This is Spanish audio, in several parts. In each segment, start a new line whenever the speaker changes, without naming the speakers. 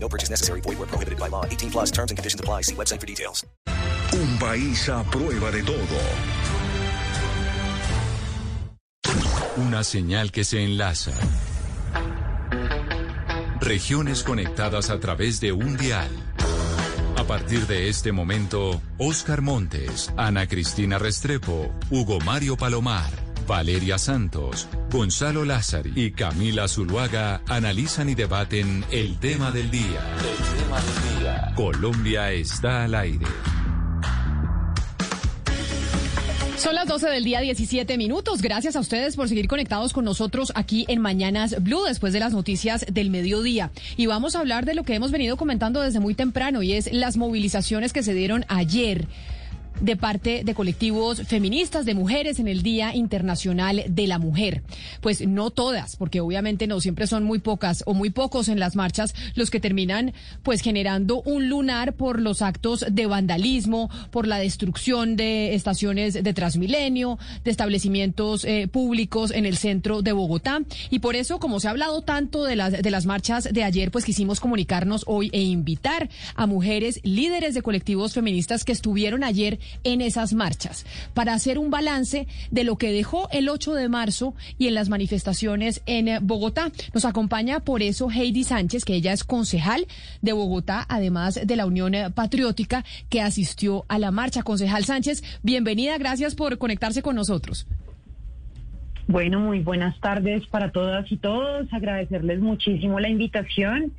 No purchase necessary. Void where prohibited by law. 18 plus terms and conditions apply. See website for details.
Un país a prueba de todo.
Una señal que se enlaza. Regiones conectadas a través de un dial. A partir de este momento, Oscar Montes, Ana Cristina Restrepo, Hugo Mario Palomar, Valeria Santos, Gonzalo Lázari y Camila Zuluaga analizan y debaten el tema del día. El tema del día. Colombia está al aire.
Son las 12 del día, 17 minutos. Gracias a ustedes por seguir conectados con nosotros aquí en Mañanas Blue después de las noticias del mediodía. Y vamos a hablar de lo que hemos venido comentando desde muy temprano y es las movilizaciones que se dieron ayer de parte de colectivos feministas de mujeres en el Día Internacional de la Mujer. Pues no todas, porque obviamente no siempre son muy pocas o muy pocos en las marchas los que terminan pues generando un lunar por los actos de vandalismo, por la destrucción de estaciones de Transmilenio, de establecimientos eh, públicos en el centro de Bogotá. Y por eso, como se ha hablado tanto de las, de las marchas de ayer, pues quisimos comunicarnos hoy e invitar a mujeres líderes de colectivos feministas que estuvieron ayer en esas marchas para hacer un balance de lo que dejó el 8 de marzo y en las manifestaciones en eh, Bogotá. Nos acompaña por eso Heidi Sánchez, que ella es concejal de Bogotá, además de la Unión eh, Patriótica, que asistió a la marcha. Concejal Sánchez, bienvenida, gracias por conectarse con nosotros.
Bueno, muy buenas tardes para todas y todos. Agradecerles muchísimo la invitación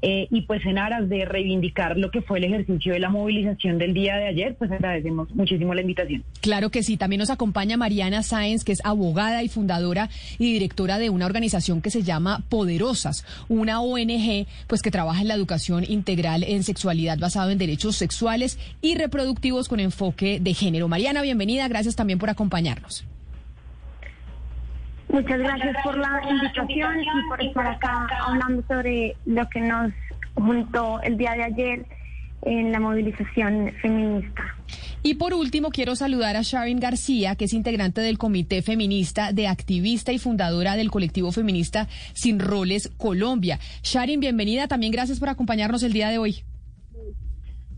eh, y pues en aras de reivindicar lo que fue el ejercicio de la movilización del día de ayer, pues agradecemos muchísimo la invitación.
Claro que sí. También nos acompaña Mariana Sáenz, que es abogada y fundadora y directora de una organización que se llama Poderosas, una ONG pues que trabaja en la educación integral en sexualidad basado en derechos sexuales y reproductivos con enfoque de género. Mariana, bienvenida. Gracias también por acompañarnos.
Muchas gracias por la invitación y por estar acá hablando sobre lo que nos juntó el día de ayer en la movilización feminista.
Y por último, quiero saludar a Sharon García, que es integrante del Comité Feminista de Activista y fundadora del colectivo feminista Sin Roles Colombia. Sharon, bienvenida. También gracias por acompañarnos el día de hoy.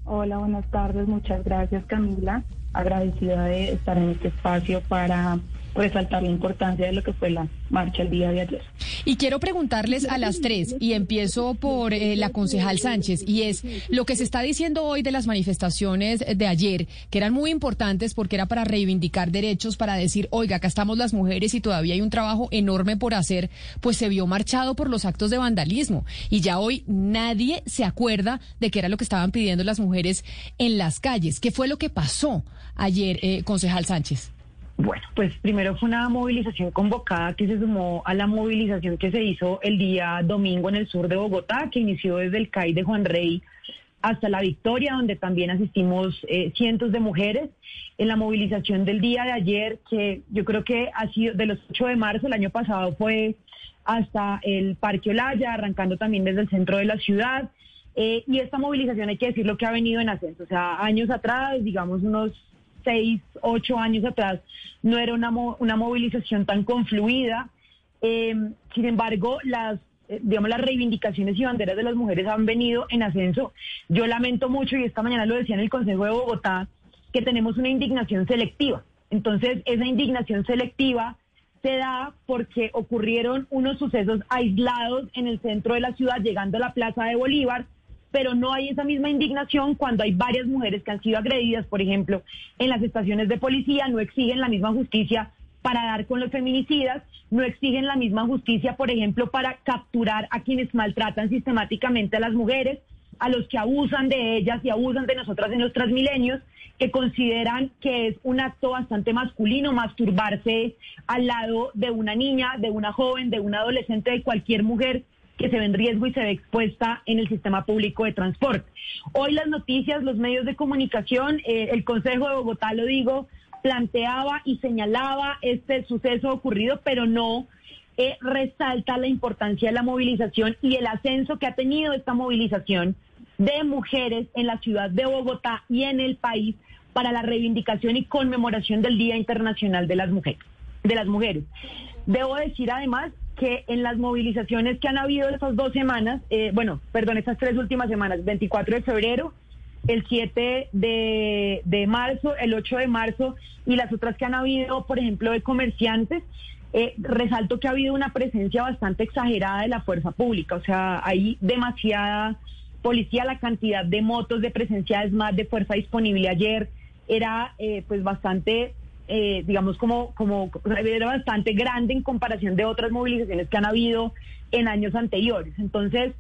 Hola, buenas tardes. Muchas gracias, Camila. Agradecida de estar en este espacio para resaltar la importancia de lo que fue la marcha el día de ayer.
Y quiero preguntarles a las tres, y empiezo por eh, la concejal Sánchez, y es lo que se está diciendo hoy de las manifestaciones de ayer, que eran muy importantes porque era para reivindicar derechos, para decir, oiga, acá estamos las mujeres y todavía hay un trabajo enorme por hacer, pues se vio marchado por los actos de vandalismo. Y ya hoy nadie se acuerda de qué era lo que estaban pidiendo las mujeres en las calles. ¿Qué fue lo que pasó ayer, eh, concejal Sánchez?
Bueno, pues primero fue una movilización convocada que se sumó a la movilización que se hizo el día domingo en el sur de Bogotá, que inició desde el CAI de Juan Rey hasta la Victoria, donde también asistimos eh, cientos de mujeres. En la movilización del día de ayer, que yo creo que ha sido de los 8 de marzo, el año pasado fue hasta el Parque Olaya, arrancando también desde el centro de la ciudad. Eh, y esta movilización hay que decir lo que ha venido en ascenso. O sea, años atrás, digamos unos seis, ocho años atrás, no era una, una movilización tan confluida. Em, sin embargo, las eh, digamos, las reivindicaciones y banderas de las mujeres han venido en ascenso. Yo lamento mucho, y esta mañana lo decía en el Consejo de Bogotá, que tenemos una indignación selectiva. Entonces, esa indignación selectiva se da porque ocurrieron unos sucesos aislados en el centro de la ciudad, llegando a la Plaza de Bolívar, pero no hay esa misma indignación cuando hay varias mujeres que han sido agredidas, por ejemplo, en las estaciones de policía, no exigen la misma justicia para dar con los feminicidas, no exigen la misma justicia, por ejemplo, para capturar a quienes maltratan sistemáticamente a las mujeres, a los que abusan de ellas y abusan de nosotras en los transmilenios, que consideran que es un acto bastante masculino masturbarse al lado de una niña, de una joven, de una adolescente, de cualquier mujer que se ve en riesgo y se ve expuesta en el sistema público de transporte. Hoy las noticias, los medios de comunicación, eh, el Consejo de Bogotá, lo digo, planteaba y señalaba este suceso ocurrido, pero no eh, resalta la importancia de la movilización y el ascenso que ha tenido esta movilización de mujeres en la ciudad de Bogotá y en el país para la reivindicación y conmemoración del Día Internacional de las Mujeres. De las mujeres. Debo decir además que en las movilizaciones que han habido estas dos semanas, eh, bueno, perdón, estas tres últimas semanas, 24 de febrero, el 7 de, de, marzo, el 8 de marzo y las otras que han habido, por ejemplo, de comerciantes, eh, resalto que ha habido una presencia bastante exagerada de la fuerza pública, o sea, hay demasiada policía, la cantidad de motos de presencia es más de fuerza disponible ayer era eh, pues bastante eh, digamos, como, como era bastante grande en comparación de otras movilizaciones que han habido en años anteriores. Entonces,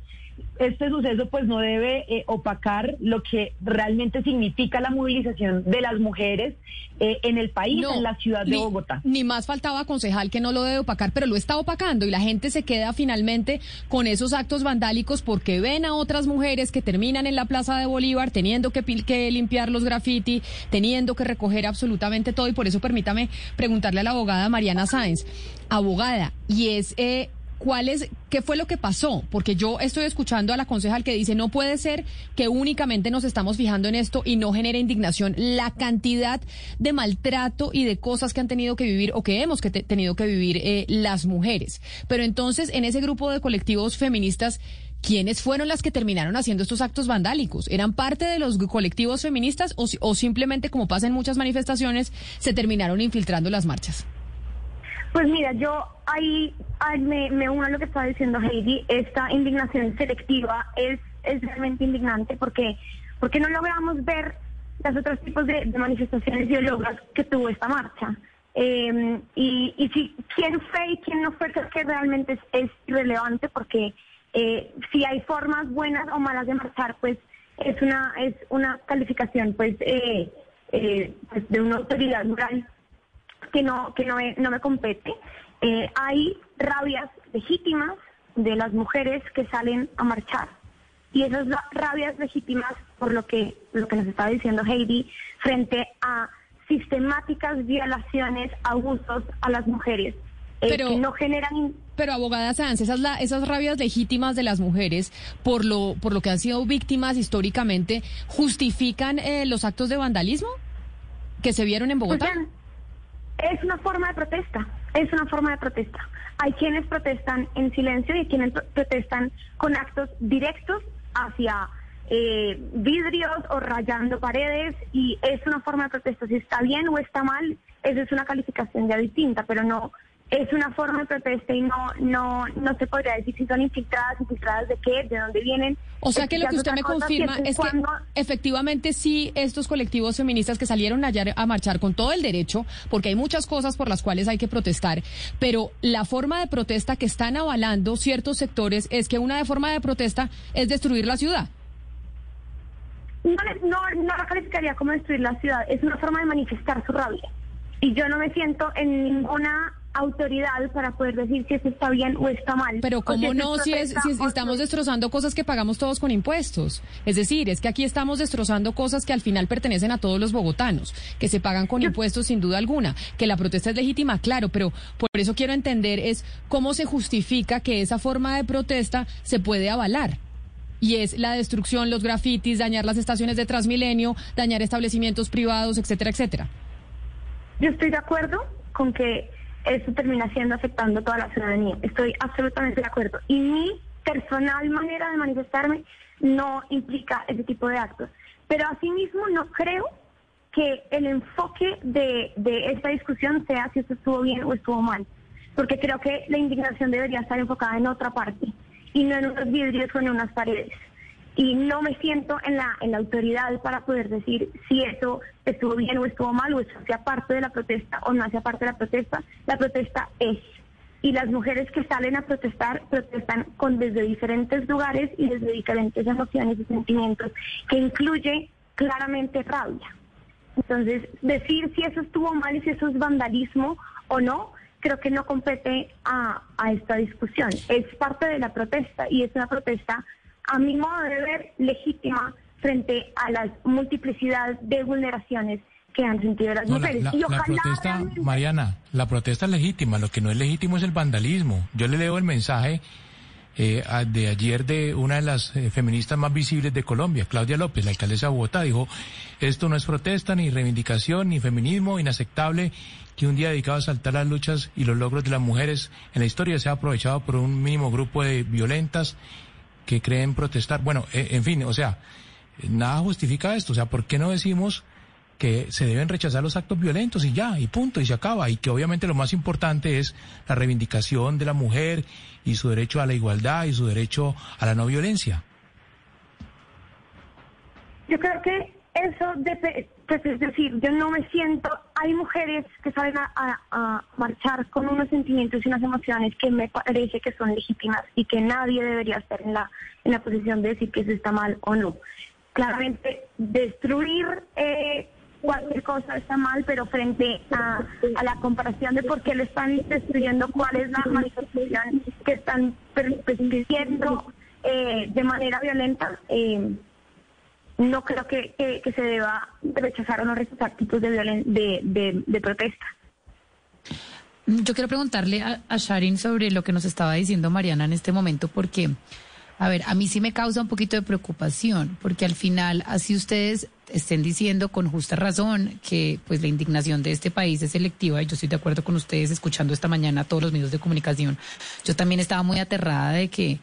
este suceso pues no debe eh, opacar lo que realmente significa la movilización de las mujeres eh, en el país, en la ciudad de Bogotá.
Ni más faltaba, concejal, que no lo debe opacar, pero lo está opacando y la gente se queda finalmente con esos actos vandálicos porque ven a otras mujeres que terminan en la Plaza de Bolívar teniendo que, que limpiar los graffiti, teniendo que recoger absolutamente todo y por eso permítame preguntarle a la abogada Mariana Sáenz. Abogada, y es... Eh, ¿Cuál es, qué fue lo que pasó? Porque yo estoy escuchando a la concejal que dice, no puede ser que únicamente nos estamos fijando en esto y no genere indignación la cantidad de maltrato y de cosas que han tenido que vivir o que hemos tenido que vivir eh, las mujeres. Pero entonces, en ese grupo de colectivos feministas, ¿quiénes fueron las que terminaron haciendo estos actos vandálicos? ¿Eran parte de los colectivos feministas o, o simplemente, como pasa en muchas manifestaciones, se terminaron infiltrando las marchas?
Pues mira, yo ahí, me, uno a lo que estaba diciendo Heidi, esta indignación selectiva es, es realmente indignante porque, porque no logramos ver los otros tipos de, manifestaciones ideológicas que tuvo esta marcha. Em, y, y si quién fue y quién no fue, creo que realmente es, es irrelevante porque eh, si hay formas buenas o malas de marchar, pues es una es una calificación pues, eh, eh, pues de una autoridad moral que no, que no, me, no me compete. Eh, hay rabias legítimas de las mujeres que salen a marchar. Y esas rabias legítimas, por lo que, lo que nos está diciendo Heidi, frente a sistemáticas violaciones, abusos a las mujeres. Eh, pero, que no generan
pero abogada Sanz, esas la, esas rabias legítimas de las mujeres por lo por lo que han sido víctimas históricamente justifican eh, los actos de vandalismo que se vieron en Bogotá. Pues
es una forma de protesta, es una forma de protesta. Hay quienes protestan en silencio y hay quienes protestan con actos directos hacia eh, vidrios o rayando paredes y es una forma de protesta. Si está bien o está mal, esa es una calificación ya distinta, pero no es una forma de protesta y no no no se podría decir si son infiltradas, infiltradas de qué, de dónde vienen.
O sea que lo que usted me confirma es que efectivamente sí estos colectivos feministas que salieron ayer a marchar con todo el derecho, porque hay muchas cosas por las cuales hay que protestar, pero la forma de protesta que están avalando ciertos sectores es que una de forma de protesta es destruir la ciudad.
No, no, no la calificaría como destruir la ciudad, es una forma de manifestar su rabia. Y yo no me siento en ninguna autoridad para poder decir si eso está bien o está mal.
Pero cómo no si, es, si estamos destrozando cosas que pagamos todos con impuestos. Es decir, es que aquí estamos destrozando cosas que al final pertenecen a todos los bogotanos, que se pagan con impuestos sin duda alguna, que la protesta es legítima, claro, pero por eso quiero entender es cómo se justifica que esa forma de protesta se puede avalar y es la destrucción, los grafitis, dañar las estaciones de Transmilenio, dañar establecimientos privados, etcétera, etcétera.
Yo estoy de acuerdo con que eso termina siendo afectando a toda la ciudadanía. Estoy absolutamente de acuerdo. Y mi personal manera de manifestarme no implica ese tipo de actos. Pero asimismo no creo que el enfoque de, de esta discusión sea si esto estuvo bien o estuvo mal. Porque creo que la indignación debería estar enfocada en otra parte y no en unos vidrios o en unas paredes y no me siento en la, en la autoridad para poder decir si eso estuvo bien o estuvo mal o eso hacía parte de la protesta o no hacía parte de la protesta. La protesta es. Y las mujeres que salen a protestar protestan con desde diferentes lugares y desde diferentes emociones y sentimientos, que incluye claramente rabia. Entonces, decir si eso estuvo mal y si eso es vandalismo o no, creo que no compete a, a esta discusión. Es parte de la protesta y es una protesta, a mi modo de ver, legítima frente a la multiplicidad de vulneraciones que han sentido las
No, la,
mujeres.
la-
y
la
ojalá
protesta,
realmente-
Mariana, la protesta es legítima. Lo que no es legítimo es el vandalismo. Yo le leo el mensaje eh, de ayer de una de las eh, feministas más visibles de Colombia, Claudia López, la alcaldesa de Bogotá, dijo, esto no es protesta, ni reivindicación, ni feminismo, inaceptable que un día dedicado a saltar las luchas y los logros de las mujeres en la historia sea aprovechado por un mínimo grupo de violentas que creen protestar. Bueno, eh, en fin, o sea, nada justifica esto. O sea, ¿por qué no decimos que se deben rechazar los actos violentos y ya, y punto, y se acaba? Y que obviamente lo más importante es la reivindicación de la mujer y su derecho a la igualdad y su derecho a la no violencia.
Yo creo que eso, dep- pues es decir, yo no me siento, hay mujeres que salen a, marchar con unos sentimientos y unas emociones que me parece que son legítimas y que nadie debería estar en la, en la posición de decir que eso está mal o no. Claramente, destruir eh, cualquier cosa está mal, pero frente a, la comparación de por qué lo están destruyendo, cuál es la manifestación que están per- persiguiendo eh, de manera violenta, eh, no creo que, que- se deba rechazar o no rechazar tipos de, violen- de, de, de protesta.
Yo quiero preguntarle a, a Sharin sobre lo que nos estaba diciendo Mariana en este momento, porque, a ver, a mí sí me causa un poquito de preocupación, porque al final, así ustedes estén diciendo con justa razón que pues la indignación de este país es selectiva, y yo estoy de acuerdo con ustedes escuchando esta mañana todos los medios de comunicación. Yo también estaba muy aterrada de que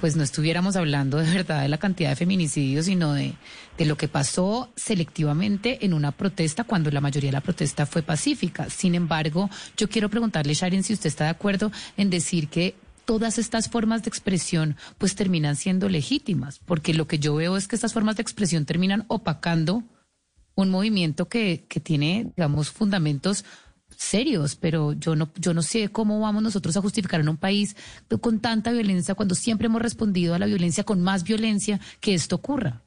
pues no estuviéramos hablando de verdad de la cantidad de feminicidios, sino de, de lo que pasó selectivamente en una protesta cuando la mayoría de la protesta fue pacífica. Sin embargo, yo quiero preguntarle, Sharon, si usted está de acuerdo en decir que todas estas formas de expresión pues terminan siendo legítimas, porque lo que yo veo es que estas formas de expresión terminan opacando un movimiento que, que tiene, digamos, fundamentos serios, pero yo no, yo no sé cómo vamos nosotros a justificar en un país con tanta violencia cuando siempre hemos respondido a la violencia con más violencia que esto ocurra.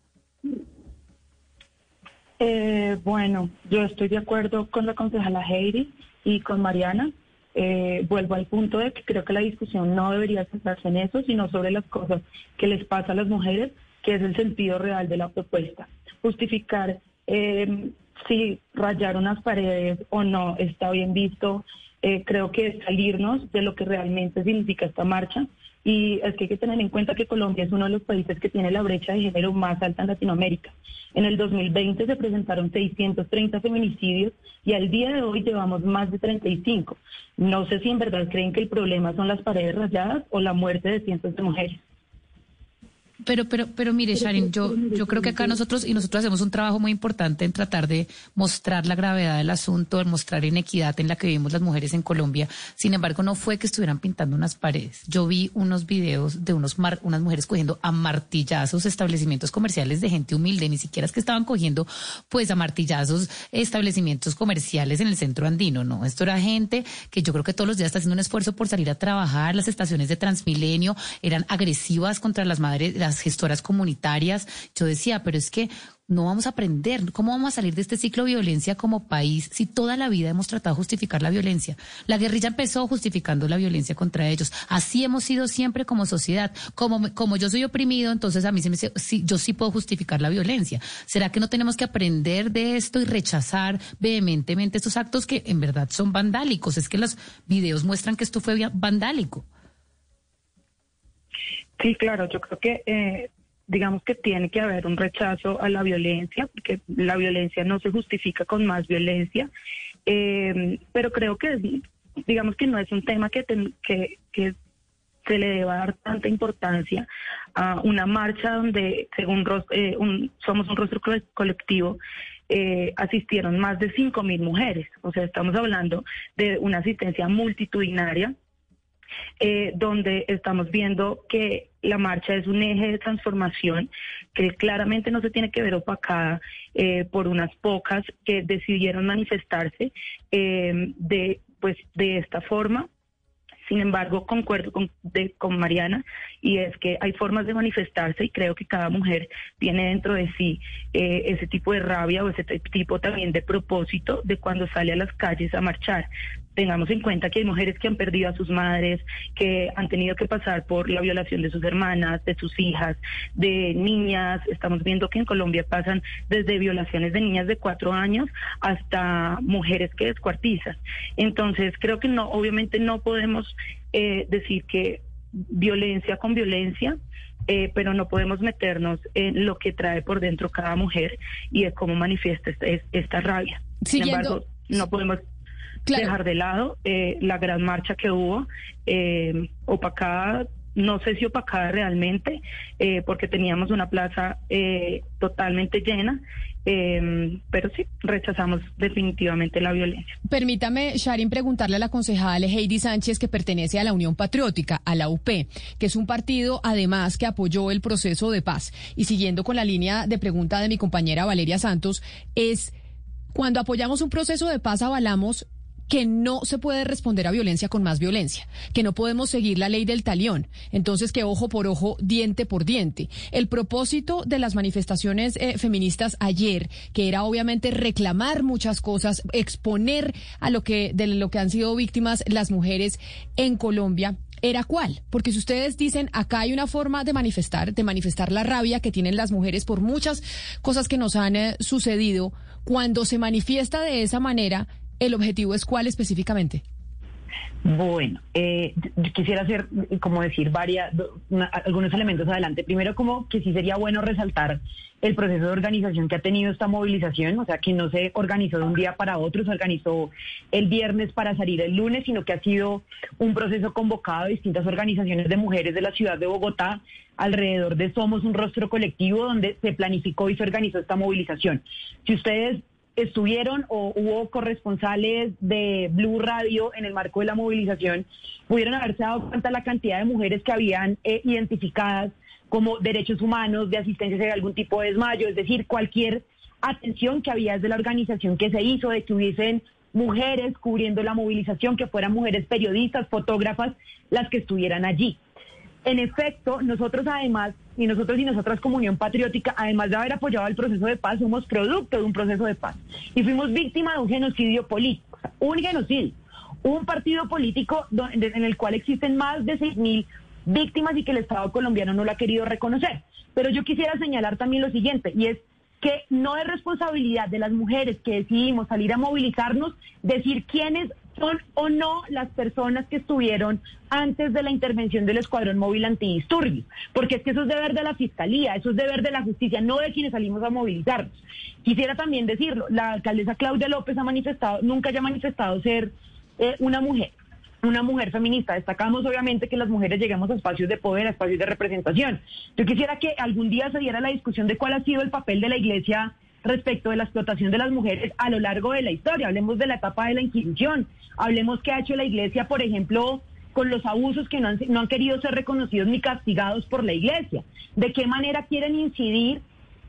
Eh, bueno, yo estoy de acuerdo con la concejala Heidi y con Mariana. Eh, vuelvo al punto de que creo que la discusión no debería centrarse en eso, sino sobre las cosas que les pasa a las mujeres, que es el sentido real de la propuesta. Justificar eh, si rayar unas paredes o no está bien visto, eh, creo que es salirnos de lo que realmente significa esta marcha. Y es que hay que tener en cuenta que Colombia es uno de los países que tiene la brecha de género más alta en Latinoamérica. En el 2020 se presentaron 630 feminicidios y al día de hoy llevamos más de 35. No sé si en verdad creen que el problema son las paredes rayadas o la muerte de cientos de mujeres.
Pero, pero, pero mire, Sharon, yo, yo creo que acá nosotros, y nosotros hacemos un trabajo muy importante en tratar de mostrar la gravedad del asunto, de mostrar inequidad en la que vivimos las mujeres en Colombia. Sin embargo, no fue que estuvieran pintando unas paredes. Yo vi unos videos de unos mar- unas mujeres cogiendo a martillazos establecimientos comerciales de gente humilde, ni siquiera es que estaban cogiendo pues a martillazos establecimientos comerciales en el centro andino, no. Esto era gente que yo creo que todos los días está haciendo un esfuerzo por salir a trabajar. Las estaciones de Transmilenio eran agresivas contra las madres, las gestoras comunitarias. Yo decía, pero es que no vamos a aprender. ¿Cómo vamos a salir de este ciclo de violencia como país si toda la vida hemos tratado de justificar la violencia? La guerrilla empezó justificando la violencia contra ellos. Así hemos sido siempre como sociedad. Como, como yo soy oprimido, entonces a mí se me, sí, yo sí puedo justificar la violencia. ¿Será que no tenemos que aprender de esto y rechazar vehementemente estos actos que en verdad son vandálicos? Es que los videos muestran que esto fue vandálico.
Sí, claro, yo creo que eh, digamos que tiene que haber un rechazo a la violencia, porque la violencia no se justifica con más violencia, eh, pero creo que digamos que no es un tema que, que, se le deba dar tanta importancia a una marcha donde, según eh, somos un rostro co- colectivo, eh, asistieron más de 5.000 mujeres. O sea, estamos hablando de una asistencia multitudinaria eh, donde estamos viendo que la marcha es un eje de transformación que claramente no se tiene que ver opacada eh, por unas pocas que decidieron manifestarse eh, de pues de esta forma sin embargo, concuerdo con, de- con Mariana y es que hay formas de manifestarse y creo que cada mujer tiene dentro de sí eh, ese tipo de rabia o ese tipo también de propósito de cuando sale a las calles a marchar. Tengamos en cuenta que hay mujeres que han perdido a sus madres, que han tenido que pasar por la violación de sus hermanas, de sus hijas, de niñas. Estamos viendo que en Colombia pasan desde violaciones de niñas de cuatro años hasta mujeres que descuartizan. Entonces, creo que no, obviamente no podemos eh, decir que violencia con violencia, eh, pero no podemos meternos en lo que trae por dentro cada mujer y es cómo manifiesta esta, esta rabia. Sin embargo, no podemos dejar de lado eh, la gran marcha que hubo, eh, opacada, no sé si opacada realmente, eh, porque teníamos una plaza eh, totalmente llena, pero sí, rechazamos definitivamente la violencia.
Permítame, Sharin, preguntarle a la concejal Heidi Sánchez, que pertenece a la Unión Patriótica, a la UP, que es un partido, además, que apoyó el proceso de paz. Y siguiendo con la línea de pregunta de mi compañera Valeria Santos, es... Cuando apoyamos un proceso de paz, avalamos que no se puede responder a violencia con más violencia, que no podemos seguir la ley del talión, entonces que ojo por ojo, diente por diente. El propósito de las manifestaciones eh, feministas ayer, que era obviamente reclamar muchas cosas, exponer a lo que de lo que han sido víctimas las mujeres en Colombia, era cuál? Porque si ustedes dicen acá hay una forma de manifestar, de manifestar la rabia que tienen las mujeres por muchas cosas que nos han eh, sucedido, cuando se manifiesta de esa manera, ¿El objetivo es cuál específicamente?
Bueno, eh, quisiera hacer, como decir, varias, algunos elementos adelante. Primero, como que sí sería bueno resaltar el proceso de organización que ha tenido esta movilización, o sea, que no se organizó de un día para otro, se organizó el viernes para salir el lunes, sino que ha sido un proceso convocado de distintas organizaciones de mujeres de la ciudad de Bogotá alrededor de Somos un Rostro Colectivo, donde se planificó y se organizó esta movilización. Si ustedes estuvieron o hubo corresponsales de Blue Radio en el marco de la movilización, pudieron haberse dado cuenta la cantidad de mujeres que habían eh, identificadas como derechos humanos, de asistencia de algún tipo de desmayo, es decir, cualquier atención que había desde la organización que se hizo, de que hubiesen mujeres cubriendo la movilización, que fueran mujeres periodistas, fotógrafas, las que estuvieran allí. En efecto, nosotros además, y nosotros y nosotras como Unión Patriótica, además de haber apoyado el proceso de paz, somos producto de un proceso de paz. Y fuimos víctima de un genocidio político, un genocidio, un partido político en el cual existen más de 6.000 víctimas y que el Estado colombiano no lo ha querido reconocer. Pero yo quisiera señalar también lo siguiente, y es que no es responsabilidad de las mujeres que decidimos salir a movilizarnos decir quiénes son o no las personas que estuvieron antes de la intervención del Escuadrón Móvil Antidisturbio, porque es que eso es deber de la Fiscalía, eso es deber de la justicia, no de quienes salimos a movilizarnos. Quisiera también decirlo, la alcaldesa Claudia López ha manifestado, nunca haya manifestado ser eh, una mujer una mujer feminista. Destacamos obviamente que las mujeres lleguemos a espacios de poder, a espacios de representación. Yo quisiera que algún día se diera la discusión de cuál ha sido el papel de la Iglesia respecto de la explotación de las mujeres a lo largo de la historia. Hablemos de la etapa de la Inquisición, hablemos qué ha hecho la Iglesia, por ejemplo, con los abusos que no han, no han querido ser reconocidos ni castigados por la Iglesia, de qué manera quieren incidir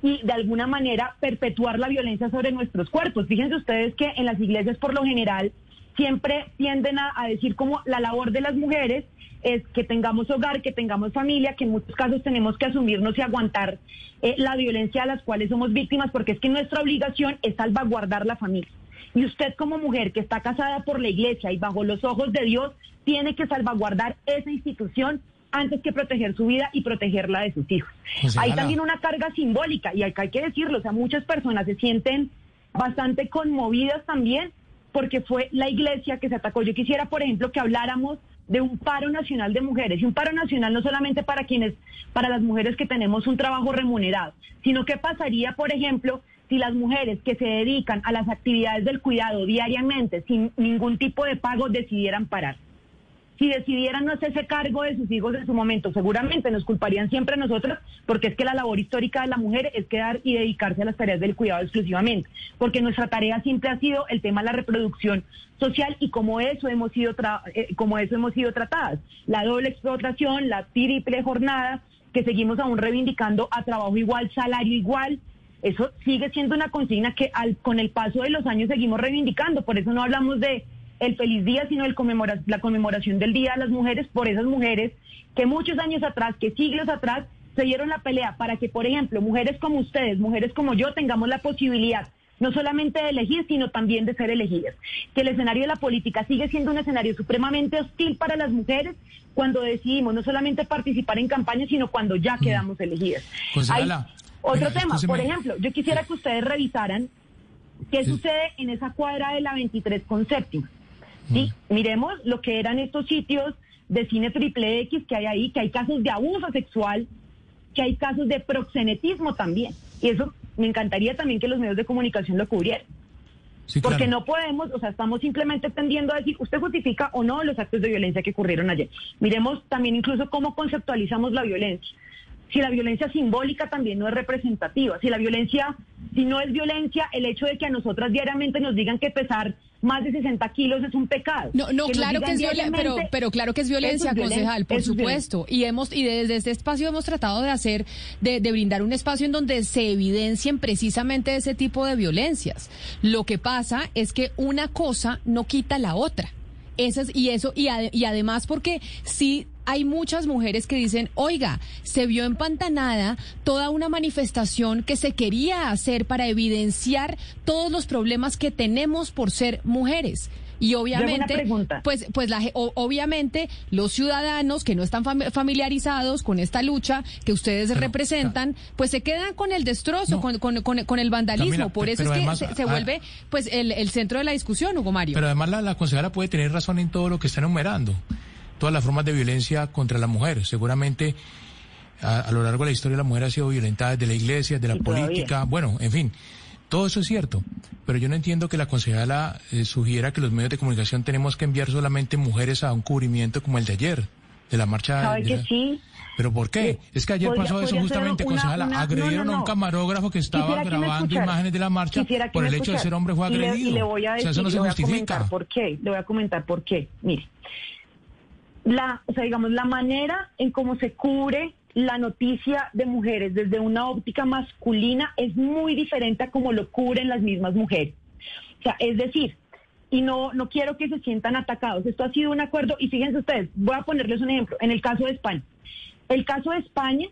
y de alguna manera perpetuar la violencia sobre nuestros cuerpos. Fíjense ustedes que en las iglesias por lo general siempre tienden a, decir como la labor de las mujeres es que tengamos hogar, que tengamos familia, que en muchos casos tenemos que asumirnos y aguantar eh, la violencia a las cuales somos víctimas, porque es que nuestra obligación es salvaguardar la familia. Y usted como mujer que está casada por la iglesia y bajo los ojos de Dios, tiene que salvaguardar esa institución antes que proteger su vida y protegerla de sus hijos. hay también una carga simbólica y hay que decirlo, o sea, muchas personas se sienten bastante conmovidas también porque fue la iglesia que se atacó. Yo quisiera, por ejemplo, que habláramos de un paro nacional de mujeres. Y un paro nacional no solamente para quienes, para las mujeres que tenemos un trabajo remunerado, sino qué pasaría, por ejemplo, si las mujeres que se dedican a las actividades del cuidado diariamente sin ningún tipo de pago decidieran parar si decidieran no hacerse cargo de sus hijos en su momento, seguramente nos culparían siempre a nosotros, porque es que la labor histórica de la mujer es quedar y dedicarse a las tareas del cuidado exclusivamente, porque nuestra tarea siempre ha sido el tema de la reproducción social y como eso hemos sido eh, como eso hemos sido tratadas, la doble explotación, la triple jornada que seguimos aún reivindicando a trabajo igual, salario igual, eso sigue siendo una consigna que al, con el paso de los años seguimos reivindicando, por eso no hablamos de el feliz día, sino el la conmemoración del Día de las Mujeres por esas mujeres que muchos años atrás, que siglos atrás, se dieron la pelea para que, por ejemplo, mujeres como ustedes, mujeres como yo, tengamos la posibilidad no solamente de elegir, sino también de ser elegidas. Que el escenario de la política sigue siendo un escenario supremamente hostil para las mujeres cuando decidimos no solamente participar en campañas, sino cuando ya quedamos elegidas. Hay otro tema, por ejemplo, yo quisiera que ustedes revisaran qué sucede en esa cuadra de la 23 con séptima. ¿Sí? Miremos lo que eran estos sitios de cine triple X que hay ahí, que hay casos de abuso sexual, que hay casos de proxenetismo también. Y eso me encantaría también que los medios de comunicación lo cubrieran. Porque no podemos, o sea, estamos simplemente tendiendo a decir, usted justifica o no los actos de violencia que ocurrieron ayer. Miremos también incluso cómo conceptualizamos la violencia si la violencia simbólica también no es representativa, si la violencia, si no es violencia, el hecho de que a nosotras diariamente nos digan que pesar más de 60 kilos es un pecado.
No, no, claro que es violencia, pero, pero claro que es violencia, concejal, por supuesto. Y hemos, y desde este espacio hemos tratado de hacer, de, de brindar un espacio en donde se evidencien precisamente ese tipo de violencias. Lo que pasa es que una cosa no quita la otra. Esas, y eso, y, y además porque si hay muchas mujeres que dicen, oiga, se vio empantanada toda una manifestación que se quería hacer para evidenciar todos los problemas que tenemos por ser mujeres. Y obviamente, pues, pues la, obviamente los ciudadanos que no están familiarizados con esta lucha que ustedes representan, pues se quedan con el destrozo, con, con, el vandalismo. Por eso es que se, ah, vuelve pues el, el, centro de la discusión, Hugo Mario.
Pero además la, la consejera puede tener razón en todo lo que está enumerando todas las formas de violencia contra la mujer. Seguramente a, lo largo de la historia la mujer ha sido violentada desde la iglesia, de la política, bueno, en fin. Todo eso es cierto, pero yo no entiendo que la concejala eh, sugiera que los medios de comunicación tenemos que enviar solamente mujeres a un cubrimiento como el de ayer, de la marcha.
¿Sabe que sí?
¿Pero por qué? es que ayer pasó eso justamente, concejala. agredieron a un camarógrafo que estaba grabando imágenes de la marcha por el hecho de ser hombre fue agredido.
Y le, voy a decir,
eso no se justifica.
¿Por qué? Le voy a comentar por qué. Mire, la, o sea, digamos, la manera en cómo se cubre la noticia de mujeres desde una óptica masculina es muy diferente a cómo lo cubren las mismas mujeres. O sea, es decir, y no, no quiero que se sientan atacados. Esto ha sido un acuerdo, y fíjense ustedes, voy a ponerles un ejemplo, en el caso de España. El caso de España,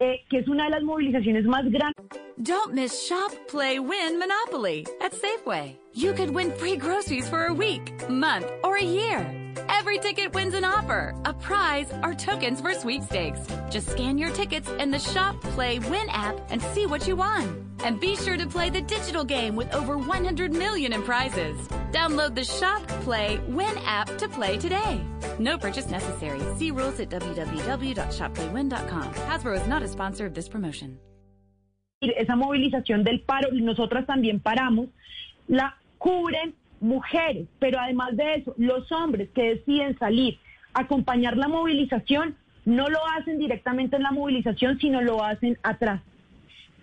eh, que es una de las movilizaciones más grandes.
Don't miss Shop, Play, Win Monopoly at Safeway. You could win free groceries for a week, month, or a year. Every ticket wins an offer, a prize, or tokens for sweepstakes. Just scan your tickets in the Shop, Play, Win app and see what you won. And be sure to play the digital game with over 100 million in prizes. Download the Shop, Play, Win app to play today. No purchase necessary. See rules at www.shopplaywin.com. Hasbro is not a sponsor of this promotion.
Esa movilización del paro, nosotras también paramos, la cubren mujeres, pero además de eso, los hombres que deciden salir acompañar la movilización no lo hacen directamente en la movilización, sino lo hacen atrás.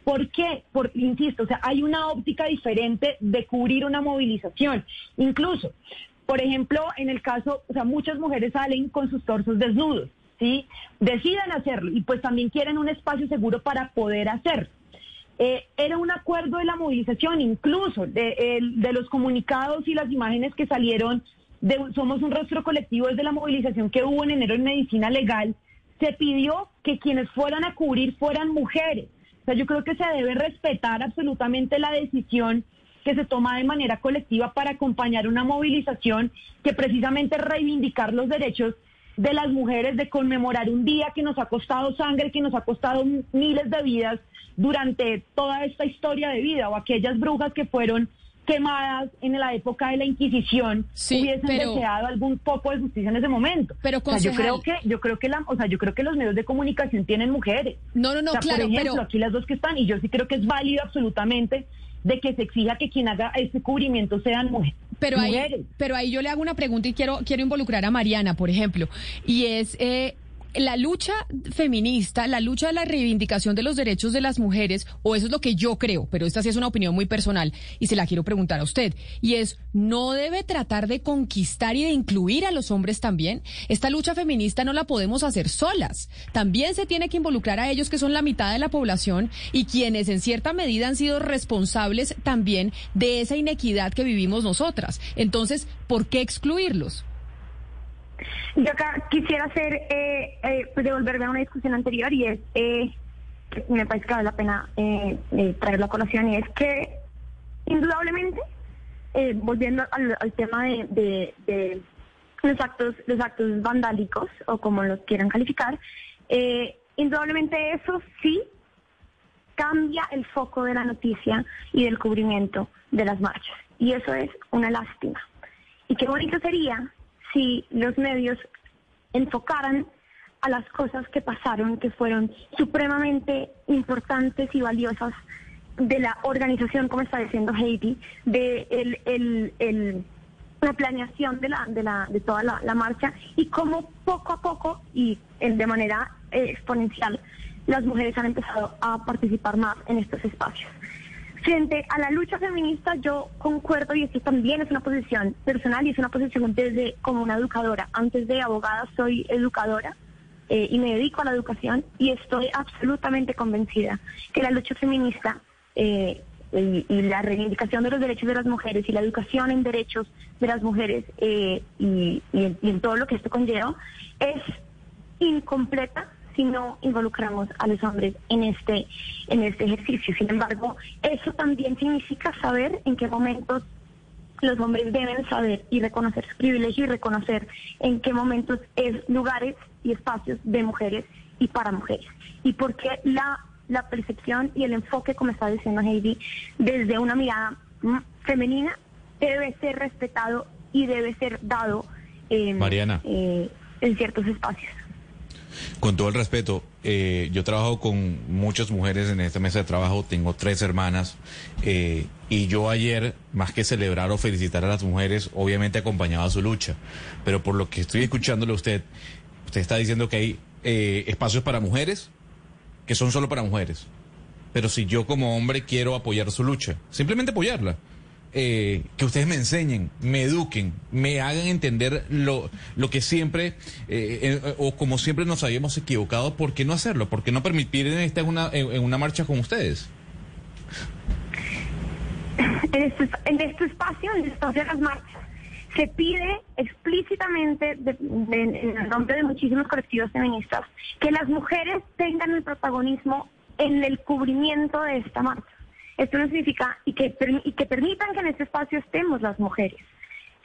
¿Por qué? Porque, insisto, o sea, hay una óptica diferente de cubrir una movilización. Incluso, por ejemplo, en el caso, o sea, muchas mujeres salen con sus torsos desnudos, ¿sí? Deciden hacerlo y pues también quieren un espacio seguro para poder hacerlo. Eh, era un acuerdo de la movilización, incluso de, los comunicados y las imágenes que salieron de Somos un Rostro Colectivo desde la movilización que hubo en enero en Medicina Legal, se pidió que quienes fueran a cubrir fueran mujeres. O sea, yo creo que se debe respetar absolutamente la decisión que se toma de manera colectiva para acompañar una movilización que precisamente reivindicar los derechos de las mujeres, de conmemorar un día que nos ha costado sangre, que nos ha costado miles de vidas durante toda esta historia de vida, o aquellas brujas que fueron quemadas en la época de la Inquisición hubiesen deseado algún poco de justicia en ese momento.
Pero
yo creo que yo creo que la, o sea, yo creo que los medios de comunicación tienen mujeres.
No, no, no, claro,
por ejemplo,
pero
aquí las dos que están y yo sí creo que es válido absolutamente de que se exija que quien haga este cubrimiento sean mujeres.
Pero ahí, pero ahí yo le hago una pregunta y quiero quiero involucrar a Mariana, por ejemplo, y es eh, la lucha feminista, la lucha de la reivindicación de los derechos de las mujeres, o eso es lo que yo creo, pero esta sí es una opinión muy personal y se la quiero preguntar a usted, y es, ¿no debe tratar de conquistar y de incluir a los hombres también? Esta lucha feminista no la podemos hacer solas, también se tiene que involucrar a ellos que son la mitad de la población y quienes en cierta medida han sido responsables también de esa inequidad que vivimos nosotras. Entonces, ¿por qué excluirlos?
Yo acá quisiera hacer, eh, eh, pues devolverme a una discusión anterior y es, eh, me parece que vale la pena eh, traer la colación y es que indudablemente, eh, volviendo al, tema de, de- los actos, los actos vandálicos o como los quieran calificar, eh, indudablemente eso sí cambia el foco de la noticia y del cubrimiento de las marchas. Y eso es una lástima. Y qué bonito sería si los medios enfocaran a las cosas que pasaron, que fueron supremamente importantes y valiosas de la organización, como está diciendo Heidi, de la planeación de, la, de, la, de toda la, la marcha y cómo poco a poco y en- de manera eh, exponencial las mujeres han empezado a participar más en estos espacios. Frente a la lucha feminista, yo concuerdo y esto también es una posición personal y es una posición desde como una educadora. Antes de abogada soy educadora eh, y me dedico a la educación y estoy absolutamente convencida que la lucha feminista eh, y, la reivindicación de los derechos de las mujeres y la educación en derechos de las mujeres eh, y en- y en todo lo que esto conlleva es incompleta si no involucramos a los hombres en este en este ejercicio. Sin embargo, eso también significa saber en qué momentos los hombres deben saber y reconocer su privilegio y reconocer en qué momentos es lugares y espacios de mujeres y para mujeres. Y porque la, la percepción y el enfoque, como está diciendo Heidi, desde una mirada mm, femenina debe ser respetado y debe ser dado eh,
Mariana.
eh, en ciertos espacios.
Con todo el respeto, eh, yo trabajo con muchas mujeres en esta mesa de trabajo, tengo tres hermanas, eh, y yo ayer, más que celebrar o felicitar a las mujeres, obviamente acompañaba su lucha, pero por lo que estoy escuchándole a usted, usted está diciendo que hay eh, espacios para mujeres que son solo para mujeres, pero si yo como hombre quiero apoyar su lucha, simplemente apoyarla. Eh, que ustedes me enseñen, me eduquen, me hagan entender lo, lo que siempre, eh, eh, o como siempre nos habíamos equivocado, ¿por qué no hacerlo? ¿Por qué no permitir en una, en, una marcha con ustedes?
En este, en este espacio, en el espacio de las marchas, se pide explícitamente, de- en nombre de muchísimos colectivos feministas, que las mujeres tengan el protagonismo en el cubrimiento de esta marcha. Esto no significa y que, y que permitan que en este espacio estemos las mujeres.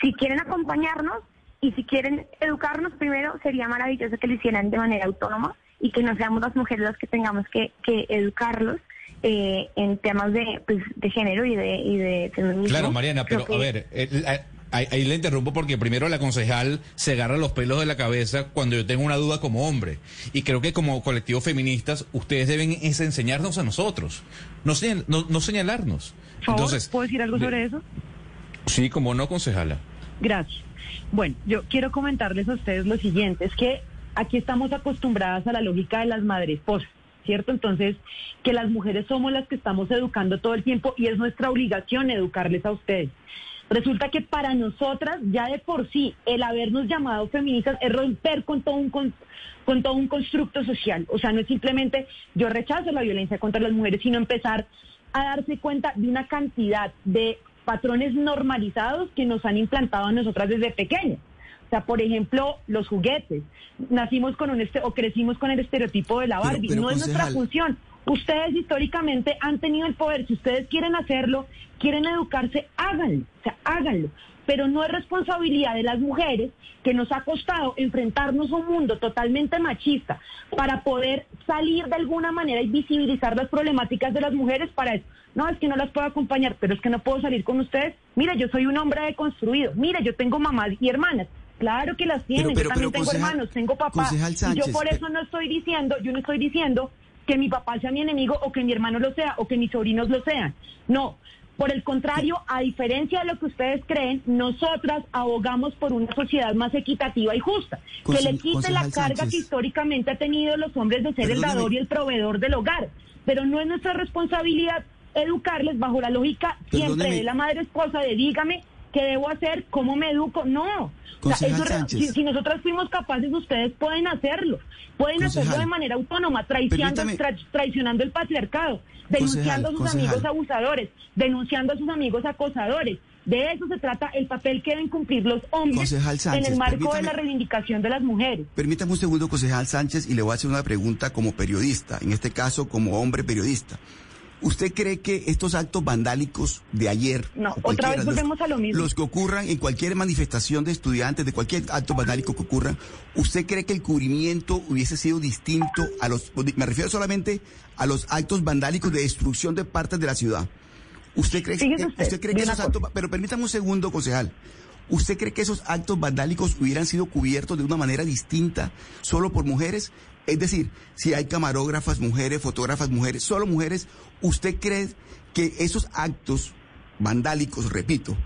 Si quieren acompañarnos y si quieren educarnos primero, sería maravilloso que lo hicieran de manera autónoma y que no seamos las mujeres las que tengamos que, que educarlos eh, en temas de, pues, de género y de, y de feminismo.
Claro, Mariana, pero a ver, eh, eh, ahí, ahí le interrumpo porque primero la concejal se agarra los pelos de la cabeza cuando yo tengo una duda como hombre. Y creo que como colectivos feministas, ustedes deben es enseñarnos a nosotros, no, señal- no, no señalarnos.
Favor,
Entonces,
¿Puedo decir algo sobre eso?
sí, como no, concejala.
Gracias. Bueno, yo quiero comentarles a ustedes lo siguiente, es que aquí estamos acostumbradas a la lógica de las madres esposas, ¿cierto? Entonces, que las mujeres somos las que estamos educando todo el tiempo y es nuestra obligación educarles a ustedes. Resulta que para nosotras, ya de por sí, el habernos llamado feministas es romper con todo un con, con todo un constructo social. O sea, no es simplemente yo rechazo la violencia contra las mujeres, sino empezar a darse cuenta de una cantidad de patrones normalizados que nos han implantado a nosotras desde pequeñas. O sea, por ejemplo, los juguetes. Nacimos con un este o crecimos con el estereotipo de la Barbie.
pero,
no es nuestra función. Ustedes históricamente han tenido el poder. Si ustedes quieren hacerlo, quieren educarse, háganlo. O sea, háganlo. Pero no es responsabilidad de las mujeres que nos ha costado enfrentarnos a un mundo totalmente machista para poder salir de alguna manera y visibilizar las problemáticas de las mujeres para eso. No, es que no las puedo acompañar, pero es que no puedo salir con ustedes. Mira, yo soy un hombre deconstruido. Mira, yo tengo mamás y hermanas. Claro que las tienen.
pero,
yo también
pero,
tengo
concejal-
hermanos, tengo papá. y yo por eso no estoy diciendo, yo no estoy diciendo que mi papá sea mi enemigo o que mi hermano lo sea o que mis sobrinos lo sean. No. Por el contrario, a diferencia de lo que ustedes creen, nosotras abogamos por una sociedad más equitativa y justa, que le quite la carga
Sánchez.
que históricamente ha tenido los hombres de ser el dador y el proveedor del hogar. Pero no es nuestra responsabilidad educarles bajo la lógica siempre de la madre esposa de dígame qué debo hacer, cómo me educo. No. O sea, eso si, si nosotras fuimos capaces, ustedes pueden hacerlo. Pueden hacerlo de manera autónoma, traicionando, tra- traicionando el patriarcado, denunciando a sus
concejal.
amigos abusadores, denunciando a sus amigos acosadores. De eso se trata el papel que deben cumplir los hombres
Sánchez,
en el marco de la reivindicación de las mujeres.
Permítame un segundo, concejal Sánchez, y le voy a hacer una pregunta como periodista, en este caso como hombre periodista. ¿Usted cree que estos actos vandálicos de ayer,
No, otra vez a lo mismo.
los que ocurran en cualquier manifestación de estudiantes, de cualquier acto vandálico que ocurra, ¿usted cree que el cubrimiento hubiese sido distinto a los, me refiero solamente a los actos vandálicos de destrucción de partes de la ciudad? ¿Usted cree,
usted,
usted cree que esos actos, pero permítame un segundo, concejal. ¿Usted cree que esos actos vandálicos hubieran sido cubiertos de una manera distinta solo por mujeres? Es decir, si hay camarógrafas mujeres, fotógrafas mujeres, solo mujeres, ¿usted cree que esos actos vandálicos, repito,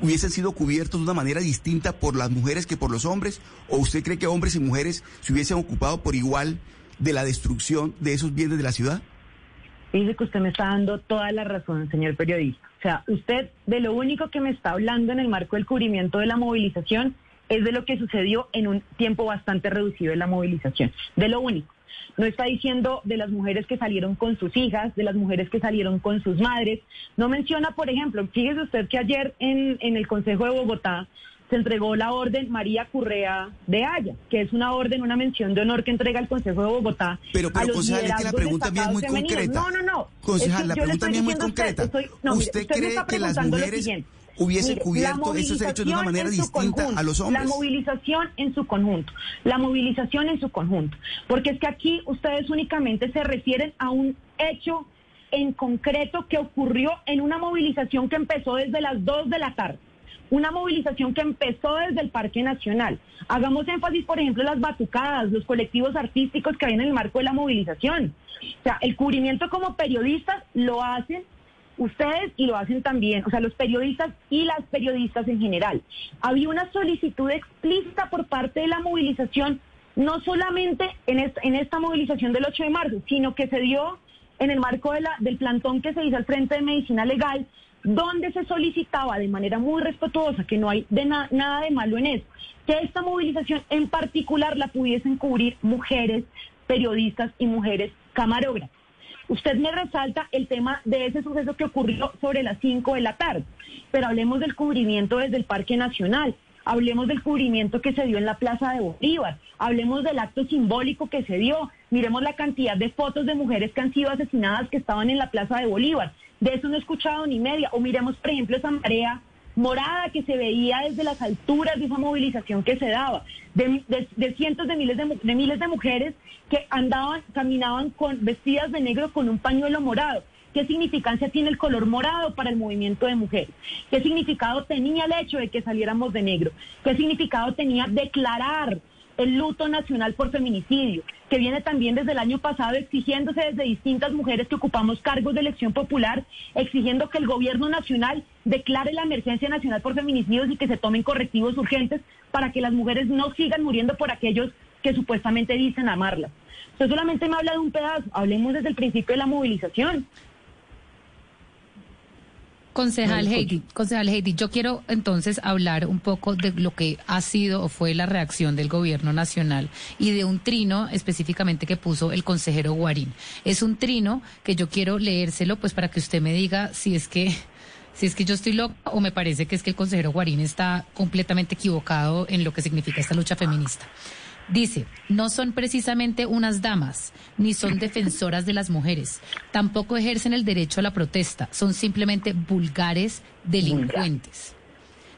hubiesen sido cubiertos de una manera distinta por las mujeres que por los hombres? ¿O usted cree que hombres y mujeres se hubiesen ocupado por igual de la destrucción de esos bienes de la ciudad?
Dice que usted me está dando toda la razón, señor periodista. O sea, usted de lo único que me está hablando en el marco del cubrimiento de la movilización es de lo que sucedió en un tiempo bastante reducido de la movilización. De lo único. No está diciendo de las mujeres que salieron con sus hijas, de las mujeres que salieron con sus madres. No menciona, por ejemplo, fíjese usted que ayer en, en el Consejo de Bogotá se entregó la orden María Currea de Haya, que es una orden, una mención de honor que entrega el Consejo de Bogotá.
Pero, pero
a los
concejal, es que la pregunta mía es muy
femeninos.
concreta.
No, no, no.
Concejal,
Es que
la pregunta mía es muy
usted,
concreta.
estoy- no, mire,
¿Usted
usted me
cree
está
que las
preguntando lo
hubiesen
Mire,
cubierto esos hechos de una manera distinta
conjunto,
a los hombres?
La movilización en su conjunto. La movilización en su conjunto. Porque es que aquí ustedes únicamente se refieren a un hecho en concreto que ocurrió en una movilización que empezó desde las 2 de la tarde. Una movilización que empezó desde el Parque Nacional. Hagamos énfasis, por ejemplo, en las batucadas, los colectivos artísticos que hay en el marco de la movilización. O sea, el cubrimiento como periodistas lo hacen ustedes y lo hacen también, o sea, los periodistas y las periodistas en general. Había una solicitud explícita por parte de la movilización, no solamente en esta, en esta movilización del 8 de marzo, sino que se dio en el marco de la, del plantón que se hizo al Frente de Medicina Legal, donde se solicitaba de manera muy respetuosa, que no hay de na- nada de malo en eso, que esta movilización en particular la pudiesen cubrir mujeres periodistas y mujeres camarógrafas. Usted me resalta el tema de ese suceso que ocurrió sobre las 5 de la tarde, pero hablemos del cubrimiento desde el Parque Nacional, hablemos del cubrimiento que se dio en la Plaza de Bolívar, hablemos del acto simbólico que se dio, miremos la cantidad de fotos de mujeres que han sido asesinadas que estaban en la Plaza de Bolívar, de eso no he escuchado ni media, o miremos por ejemplo esa marea morada que se veía desde las alturas de esa movilización que se daba, de, de- cientos de miles de, de miles de mujeres que andaban, caminaban con vestidas de negro con un pañuelo morado. ¿Qué significancia tiene el color morado para el movimiento de mujeres? ¿Qué significado tenía el hecho de que saliéramos de negro? ¿Qué significado tenía declarar el luto nacional por feminicidio, que viene también desde el año pasado exigiéndose desde distintas mujeres que ocupamos cargos de elección popular, exigiendo que el gobierno nacional declare la emergencia nacional por feminicidios y que se tomen correctivos urgentes para que las mujeres no sigan muriendo por aquellos que supuestamente dicen amarlas. Usted solamente me habla de un pedazo, hablemos desde el principio de la movilización.
Concejal Heidi, concejal Heidi, yo quiero entonces hablar un poco de lo que ha sido o fue la reacción del gobierno nacional y de un trino específicamente que puso el consejero Guarín. Es un trino que yo quiero leérselo pues para que usted me diga si es que si es que yo estoy loca o me parece que es que el consejero Guarín está completamente equivocado en lo que significa esta lucha feminista. Dice, no son precisamente unas damas, ni son defensoras de las mujeres, tampoco ejercen el derecho a la protesta, son simplemente vulgares delincuentes.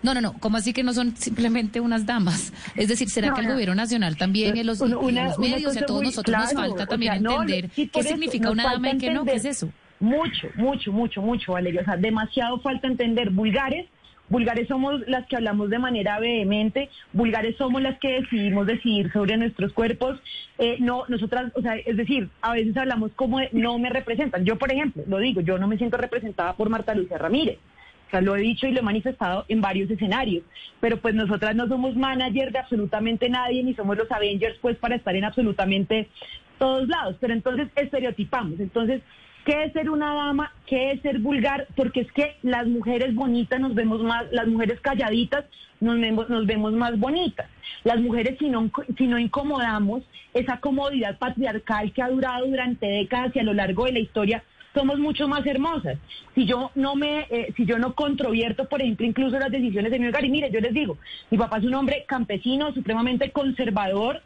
No, no, no, ¿cómo así que no son simplemente unas damas? Es decir, ¿será
No,
que el
no.
gobierno nacional también y en los, en
Una-
los medios y a todos nosotros nos falta
o
también
sea,
entender qué
eso,
significa una dama y qué no? ¿Qué es eso?
Mucho, mucho, mucho, mucho, Valeria. O sea, demasiado falta entender. Vulgares, vulgares somos las que hablamos de manera vehemente, vulgares somos las que decidimos decidir sobre nuestros cuerpos. Eh, no, nosotras, o sea, es decir, a veces hablamos como no me representan. Yo, por ejemplo, lo digo, yo no me siento representada por Marta Lucía Ramírez. O sea, lo he dicho y lo he manifestado en varios escenarios. Pero pues nosotras no somos manager de absolutamente nadie, ni somos los Avengers, pues para estar en absolutamente todos lados. Pero entonces estereotipamos. Entonces, ¿qué es ser una dama? ¿Qué es ser vulgar? Porque es que las mujeres bonitas nos vemos más, las mujeres calladitas nos vemos, nos vemos más bonitas. Las mujeres, si no, si no incomodamos esa comodidad patriarcal que ha durado durante décadas y a lo largo de la historia, somos mucho más hermosas. Si yo no me, eh, si yo no controvierto, por ejemplo, incluso las decisiones de mi hogar, y mire, yo les digo, mi papá es un hombre campesino, supremamente conservador,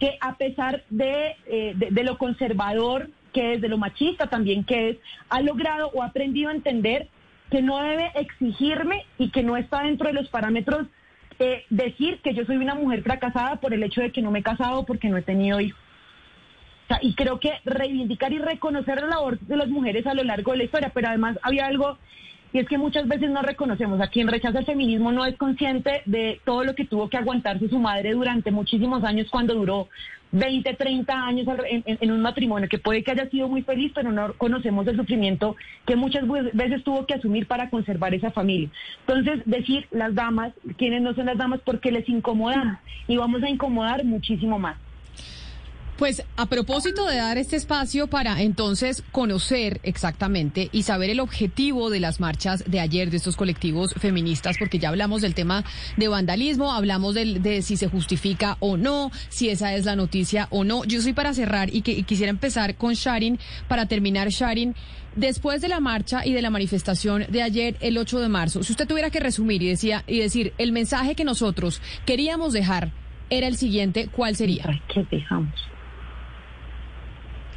que a pesar de, eh, de, de lo conservador que desde lo machista también que es, ha logrado o ha aprendido a entender que no debe exigirme y que no está dentro de los parámetros decir que yo soy una mujer fracasada por el hecho de que no me he casado porque no he tenido hijos. O sea, y creo que reivindicar y reconocer la labor de las mujeres a lo largo de la historia, pero además había algo, y es que muchas veces no reconocemos, a quien rechaza el feminismo no es consciente de todo lo que tuvo que aguantarse su madre durante muchísimos años cuando duró 20, 30 años en, un matrimonio, que puede que haya sido muy feliz, pero no conocemos el sufrimiento que muchas ve- veces tuvo que asumir para conservar esa familia. Entonces, decir las damas, quienes no son las damas, porque les incomodamos y vamos a incomodar muchísimo más.
Pues a propósito de dar este espacio para entonces conocer exactamente y saber el objetivo de las marchas de ayer de estos colectivos feministas, porque ya hablamos del tema de vandalismo, hablamos del- de si se justifica o no, si esa es la noticia o no. Yo soy para cerrar y, que, quisiera empezar con Sharin, para terminar Sharin. Después de la marcha y de la manifestación de ayer, el 8 de marzo, si usted tuviera que resumir y, decía, y decir el mensaje que nosotros queríamos dejar era el siguiente, ¿cuál sería?
¿Qué dejamos?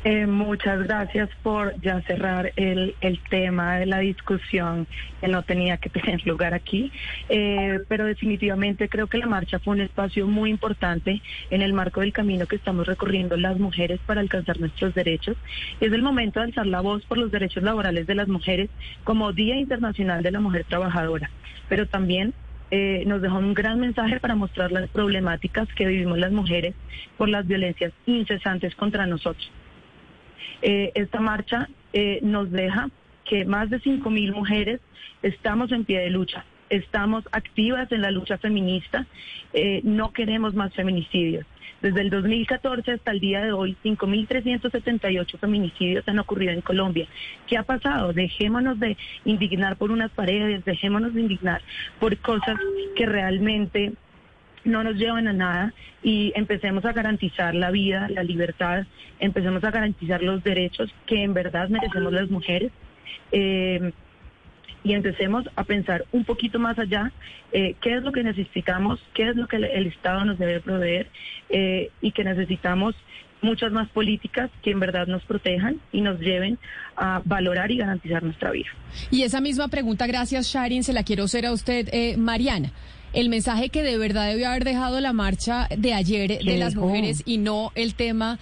Eh, muchas gracias por ya cerrar el, el tema de la discusión que no tenía que tener lugar aquí, Eh, pero definitivamente creo que la marcha fue un espacio muy importante en el marco del camino que estamos recorriendo las mujeres para alcanzar nuestros derechos. Es el momento de alzar la voz por los derechos laborales de las mujeres como Día Internacional de la Mujer Trabajadora, pero también eh, nos dejó un gran mensaje para mostrar las problemáticas que vivimos las mujeres por las violencias incesantes contra nosotros. Eh, esta marcha eh, nos deja que más de 5.000 mujeres estamos en pie de lucha, estamos activas en la lucha feminista, eh, no queremos más feminicidios. Desde el 2014 hasta el día de hoy, 5.378 feminicidios han ocurrido en Colombia. ¿Qué ha pasado? Dejémonos de indignar por unas paredes, dejémonos de indignar por cosas que realmente no nos llevan a nada y empecemos a garantizar la vida, la libertad, empecemos a garantizar los derechos que en verdad merecemos las mujeres. Eh, y empecemos a pensar un poquito más allá eh, qué es lo que necesitamos, qué es lo que el, el Estado nos debe proveer eh, y que necesitamos muchas más políticas que en verdad nos protejan y nos lleven a valorar y garantizar nuestra vida.
Y esa misma pregunta, gracias Sharin, se la quiero hacer a usted, eh, Mariana. El mensaje que de verdad debió haber dejado la marcha de ayer de
¿Qué
las
dejó?
mujeres y no el tema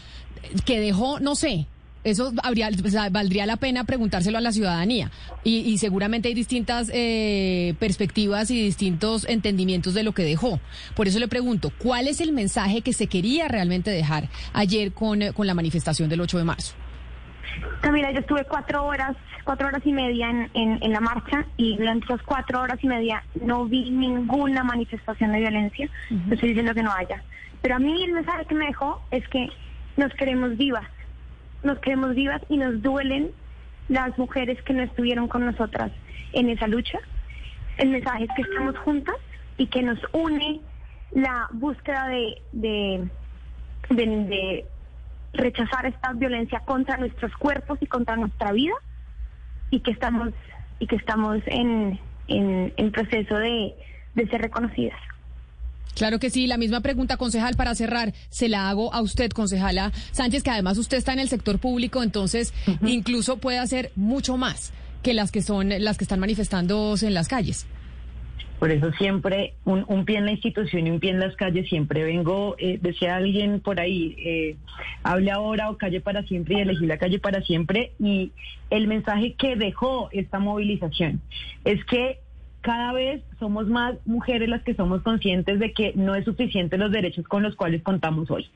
que dejó, no sé. Eso habría, o sea, valdría la pena preguntárselo a la ciudadanía. Y, y seguramente hay distintas eh, perspectivas y distintos entendimientos de lo que dejó. Por eso le pregunto, ¿cuál es el mensaje que se quería realmente dejar ayer con, con la manifestación del 8 de marzo?
Camila, yo estuve cuatro horas, cuatro horas y media en, en, en la marcha y durante esas cuatro horas y media no vi ninguna manifestación de violencia. No estoy diciendo que no haya. Pero a mí el mensaje que me dejó es que nos queremos vivas. Nos queremos vivas y nos duelen las mujeres que no estuvieron con nosotras en esa lucha. El mensaje es que estamos juntas y que nos une la búsqueda de, de, de, de rechazar esta violencia contra nuestros cuerpos y contra nuestra vida y que estamos y que estamos en, en, en proceso de, de ser reconocidas.
Claro que sí, la misma pregunta, concejal, para cerrar, se la hago a usted, concejala Sánchez, que además usted está en el sector público, entonces incluso puede hacer mucho más que las que son las que están manifestándose en las calles.
Por eso siempre un, pie en la institución y un pie en las calles, siempre vengo, eh, decía alguien por ahí, eh, hable ahora o calle para siempre y elegí la calle para siempre. Y el mensaje que dejó esta movilización es que cada vez somos más mujeres las que somos conscientes de que no es suficiente los derechos con los cuales contamos hoy,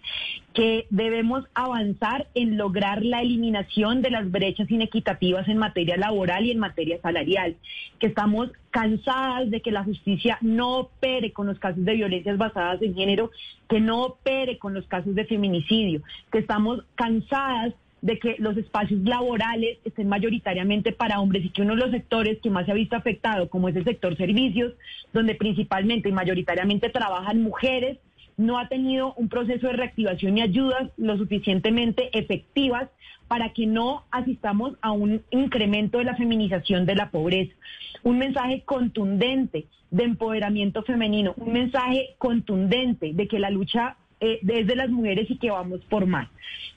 que debemos avanzar en lograr la eliminación de las brechas inequitativas en materia laboral y en materia salarial, que estamos cansadas de que la justicia no opere con los casos de violencias basadas en género, que no opere con los casos de feminicidio, que estamos cansadas de que los espacios laborales estén mayoritariamente para hombres y que uno de los sectores que más se ha visto afectado, como es el sector servicios, donde principalmente y mayoritariamente trabajan mujeres, no ha tenido un proceso de reactivación y ayudas lo suficientemente efectivas para que no asistamos a un incremento de la feminización de la pobreza. Un mensaje contundente de empoderamiento femenino, un mensaje contundente de que la lucha eh, es de las mujeres y que vamos por más.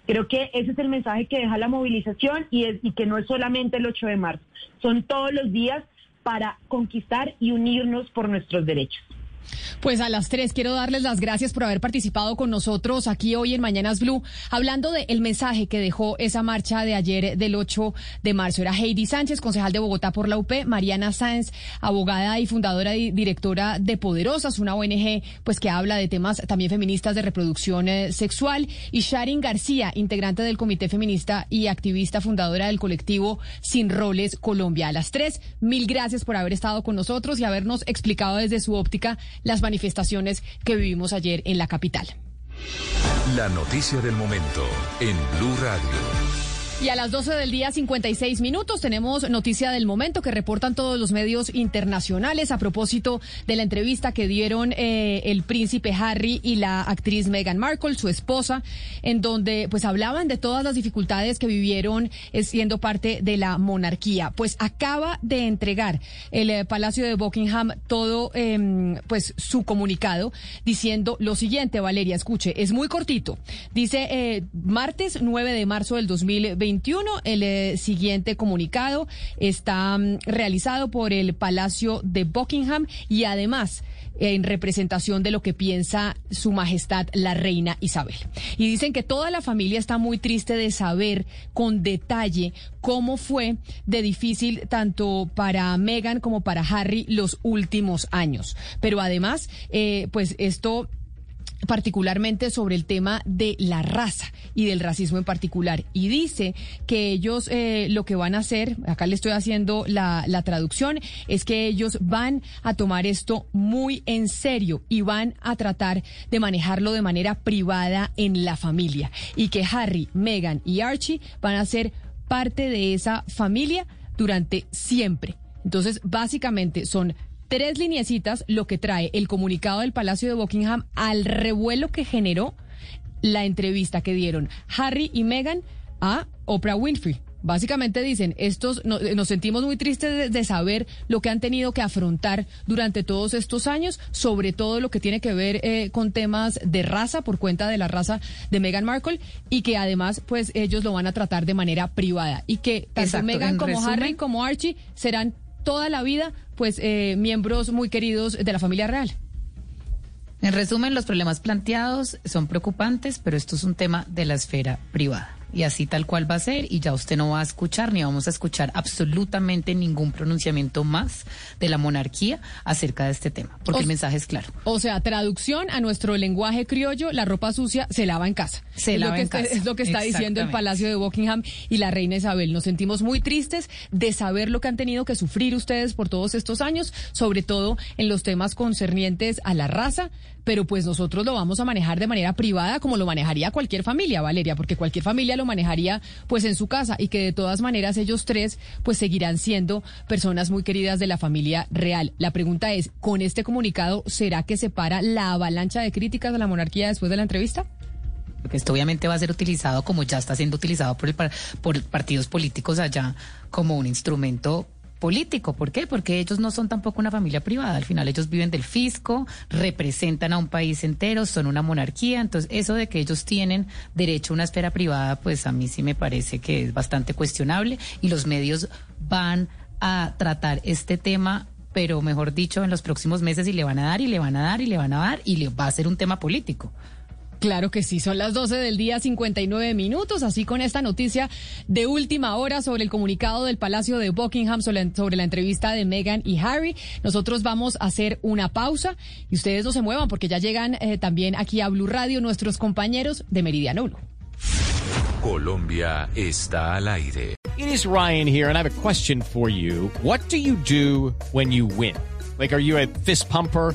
Creo que ese es el mensaje que deja la movilización y, es, y que no es solamente el 8 de marzo, son todos los días para conquistar y unirnos por nuestros derechos.
Pues a las tres quiero darles las gracias por haber participado con nosotros aquí hoy en Mañanas Blue, hablando del mensaje que dejó esa marcha de ayer del 8 de marzo. Era Heidi Sánchez, concejal de Bogotá por la UP, Mariana Sáenz, abogada y fundadora y directora de Poderosas, una ONG pues que habla de temas también feministas de reproducción eh, sexual, y Sharin García, integrante del Comité Feminista y activista fundadora del colectivo Sin Roles Colombia. A las tres, mil gracias por haber estado con nosotros y habernos explicado desde su óptica las manifestaciones que vivimos ayer en la capital.
La noticia del momento en Blue Radio.
Y a las 12 del día, 56 minutos, tenemos noticia del momento que reportan todos los medios internacionales a propósito de la entrevista que dieron eh, el príncipe Harry y la actriz Meghan Markle, su esposa, en donde pues hablaban de todas las dificultades que vivieron eh, siendo parte de la monarquía. Pues acaba de entregar el eh, Palacio de Buckingham todo em, pues su comunicado diciendo lo siguiente, Valeria, escuche, es muy cortito. Dice martes 9 de marzo del 2020 el eh, siguiente comunicado está mm, realizado por el Palacio de Buckingham y además en representación de lo que piensa su majestad la reina Isabel. Y dicen que toda la familia está muy triste de saber con detalle cómo fue de difícil tanto para Meghan como para Harry los últimos años. Pero además, eh, pues esto particularmente sobre el tema de la raza y del racismo en particular. Y dice que ellos eh, lo que van a hacer, acá le estoy haciendo la, la traducción, es que ellos van a tomar esto muy en serio y van a tratar de manejarlo de manera privada en la familia. Y que Harry, Meghan y Archie van a ser parte de esa familia durante siempre. Entonces, básicamente son tres lineecitas lo que trae el comunicado del Palacio de Buckingham al revuelo que generó la entrevista que dieron Harry y Meghan a Oprah Winfrey. Básicamente dicen, estos nos sentimos muy tristes de, saber lo que han tenido que afrontar durante todos estos años, sobre todo lo que tiene que ver eh, con temas de raza por cuenta de la raza de Meghan Markle y que además pues ellos lo van a tratar de manera privada. Y que tanto Meghan como Harry como Archie serán toda la vida, pues, eh, miembros muy queridos de la familia real.
En resumen, los problemas planteados son preocupantes, pero esto es un tema de la esfera privada y así tal cual va a ser y ya usted no va a escuchar ni vamos a escuchar absolutamente ningún pronunciamiento más de la monarquía acerca de este tema, porque el mensaje es claro.
O sea, traducción a nuestro lenguaje criollo, la ropa sucia se lava en casa.
Se lava en casa.
Es lo que está diciendo el Palacio de Buckingham y la reina Isabel. Nos sentimos muy tristes de saber lo que han tenido que sufrir ustedes por todos estos años, sobre todo en los temas concernientes a la raza, pero pues nosotros lo vamos a manejar de manera privada como lo manejaría cualquier familia, Valeria, porque cualquier familia lo manejaría pues en su casa y que de todas maneras ellos tres pues seguirán siendo personas muy queridas de la familia real. La pregunta es, ¿con este comunicado será que se para la avalancha de críticas a la monarquía después de la entrevista?
Porque esto obviamente va a ser utilizado como ya está siendo utilizado por, el, por partidos políticos allá como un instrumento político. ¿Por qué? Porque ellos no son tampoco una familia privada. Al final ellos viven del fisco, representan a un país entero, son una monarquía. Entonces, eso de que ellos tienen derecho a una esfera privada, pues a mí sí me parece que es bastante cuestionable y los medios van a tratar este tema pero mejor dicho, en los próximos meses y le van a dar y le van a dar y le van a dar y le va a ser un tema político.
Claro que sí, son las 12 del día 59 minutos, así con esta noticia de última hora sobre el comunicado del Palacio de Buckingham sobre, la entrevista de Meghan y Harry. Nosotros vamos a hacer una pausa y ustedes no se muevan porque ya llegan eh, también aquí a Blue Radio nuestros compañeros de Meridiano Blue.
Colombia está al aire.
It is Ryan here and I have a question for you. What do you do when you win? Like, are you a fist pumper?